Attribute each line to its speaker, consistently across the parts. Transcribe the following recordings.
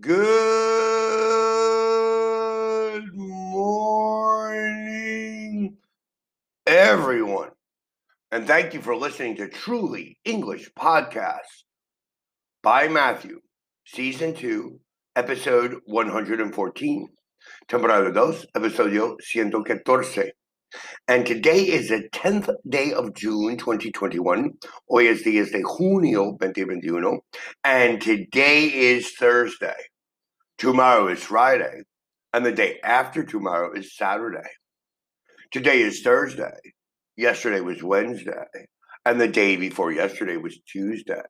Speaker 1: Good morning, everyone. And thank you for listening to Truly English Podcast by Matthew, Season 2, Episode 114. Temporada 2, Episodio 114. And today is the 10th day of June 2021. Hoy es 10 de junio 2021. And today is Thursday. Tomorrow is Friday. And the day after tomorrow is Saturday. Today is Thursday. Yesterday was Wednesday. And the day before yesterday was Tuesday.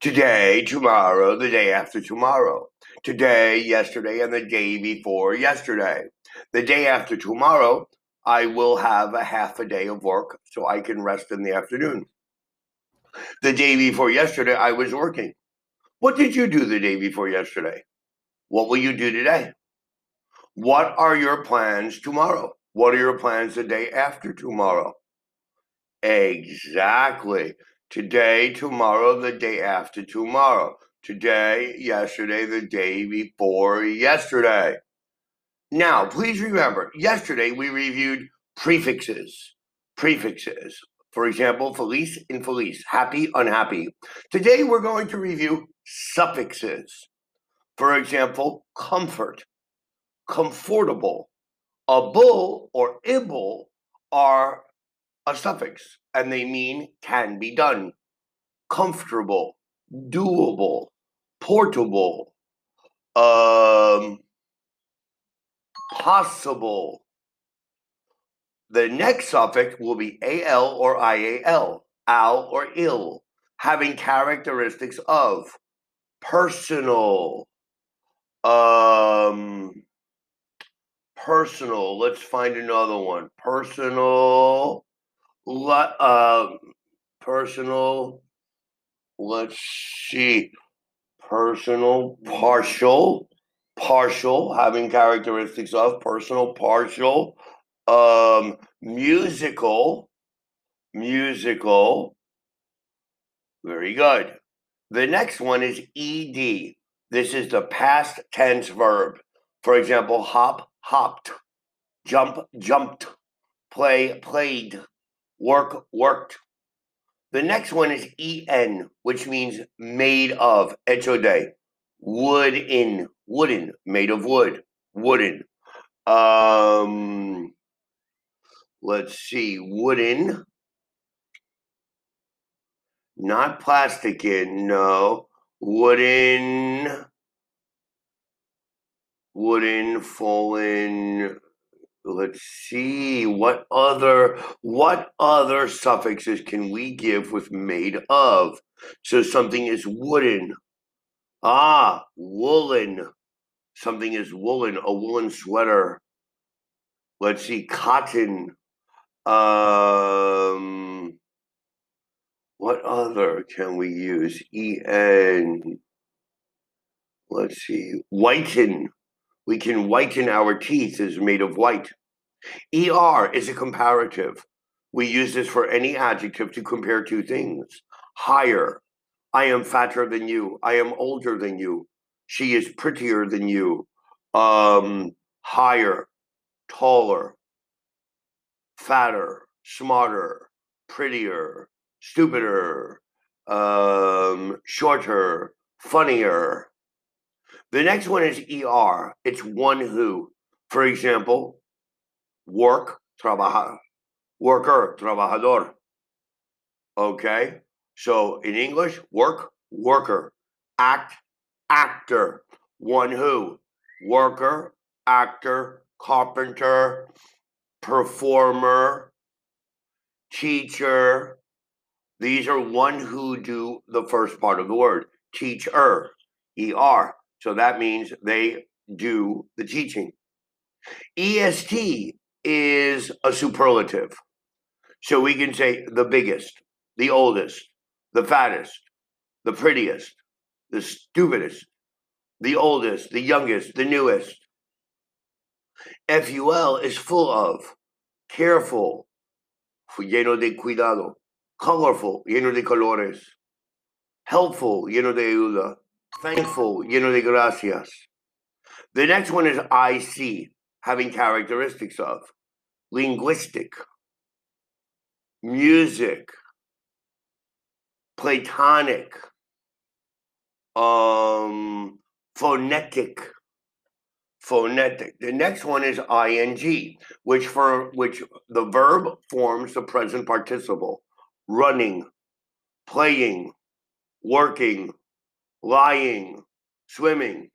Speaker 1: Today, tomorrow, the day after tomorrow. Today, yesterday, and the day before yesterday. The day after tomorrow I will have a half a day of work so I can rest in the afternoon. The day before yesterday, I was working. What did you do the day before yesterday? What will you do today? What are your plans tomorrow? What are your plans the day after tomorrow? Exactly. Today, tomorrow, the day after tomorrow. Today, yesterday, the day before yesterday. Now, please remember, yesterday we reviewed prefixes. Prefixes. For example, feliz, infeliz, happy, unhappy. Today we're going to review suffixes. For example, comfort, comfortable. A bull or ibble are a suffix and they mean can be done. Comfortable, doable, portable, um, possible. The next suffix will be al or ial, al or ill, having characteristics of personal, um, personal. Let's find another one. Personal, uh, personal. Let's see. Personal, partial, partial, having characteristics of personal, partial, um, musical, musical. Very good. The next one is ed. This is the past tense verb. For example, hop, hopped, jump, jumped, play, played, work, worked. The next one is en, which means made of, hecho de, wood in, wooden, made of wood, wooden. Um, let's see, wooden, not plastic in, no, wooden, wooden, fallen. Let's see what other what other suffixes can we give with made of? So something is wooden. Ah, woolen something is woolen, a woolen sweater. Let's see, cotton. Um, what other can we use? En. Let's see, whiten. We can whiten our teeth is made of white. Er is a comparative. We use this for any adjective to compare two things. Higher. I am fatter than you. I am older than you. She is prettier than you, um, higher, taller, fatter, smarter, prettier, stupider, um, shorter, funnier. The next one is ER. It's one who. For example, work, trabajar, worker, trabajador. Okay? So in English, work, worker, act, actor. One who? Worker, actor, carpenter, performer, teacher. These are one who do the first part of the word. Teacher, ER. So that means they do the teaching. EST is a superlative. So we can say the biggest, the oldest, the fattest, the prettiest, the stupidest, the oldest, the youngest, the newest. FUL is full of careful, lleno de cuidado, colorful, lleno de colores, helpful, lleno de ayuda, thankful, lleno de gracias. The next one is IC, having characteristics of linguistic, music, platonic, um, phonetic, phonetic. The next one is ing, which for which the verb forms the present participle, running, playing, working, lying, swimming.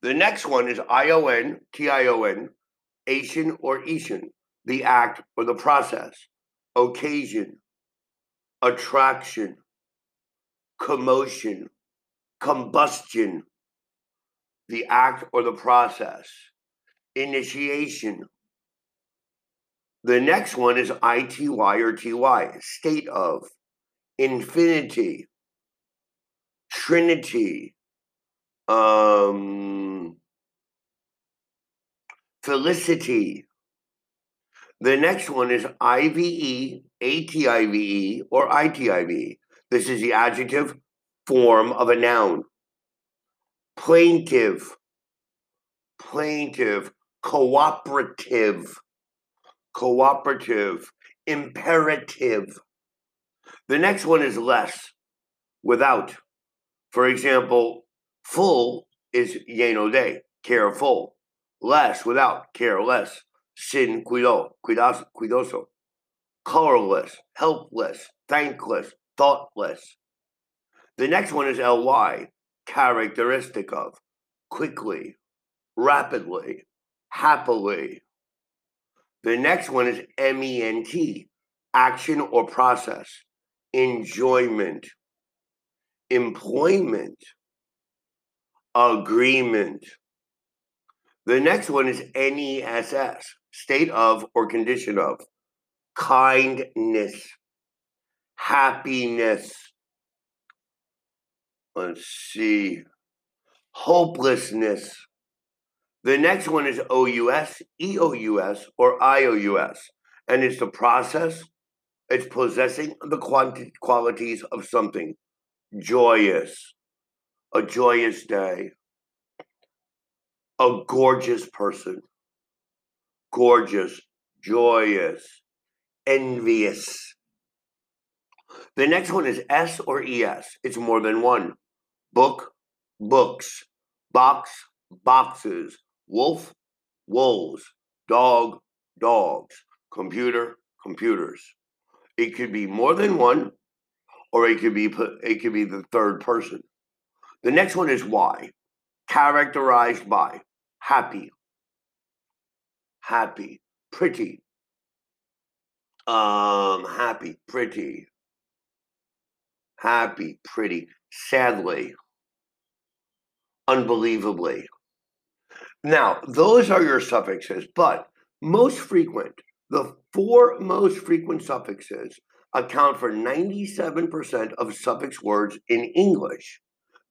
Speaker 1: The next one is ion, tion, Asian or Asian, the act or the process, occasion, attraction, commotion, combustion, the act or the process, initiation. The next one is ITY or TY, state of, infinity, trinity, um, felicity. The next one is IVE, ATIVE, or ITIVE. This is the adjective form of a noun. Plaintive, plaintive, cooperative, cooperative, imperative. The next one is less, without. For example, full is lleno de, careful. Less, without, careless. Sin cuido, cuidoso. Colorless, helpless, thankless, thoughtless. The next one is ly, characteristic of, quickly, rapidly, happily. The next one is ment, action or process, enjoyment, employment, agreement. The next one is NESS, state of or condition of, kindness, happiness. Let's see, hopelessness. The next one is OUS, EOUS, or IOUS, and it's the process, it's possessing the quanti- qualities of something. Joyous, a joyous day, a gorgeous person, gorgeous, joyous, envious. The next one is S or ES. It's more than one. Book, books, box, boxes, wolf, wolves, dog, dogs, computer, computers. It could be more than one, or it could be it could be the third person. The next one is why, characterized by happy, happy, pretty, um, happy, pretty, happy, pretty, sadly, unbelievably. Now, those are your suffixes, but most frequent, the four most frequent suffixes account for 97% of suffix words in English.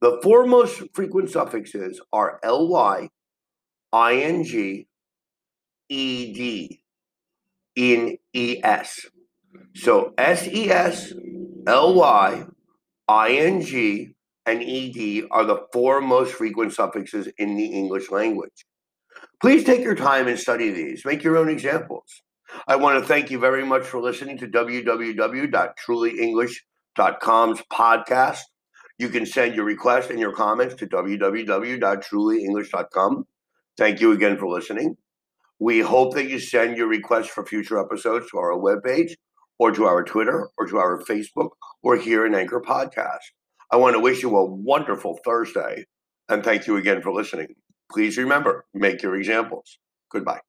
Speaker 1: The four most frequent suffixes are ly, ing, ed, in es. So ses, ly, ing, and ed are the four most frequent suffixes in the English language. Please take your time and study these. Make your own examples. I want to thank you very much for listening to www.trulyenglish.com's podcast. You can send your requests and your comments to www.trulyenglish.com. Thank you again for listening. We hope that you send your requests for future episodes to our webpage or to our Twitter or to our Facebook or here in Anchor Podcast. I want to wish you a wonderful Thursday and thank you again for listening. Please remember, make your examples. Goodbye.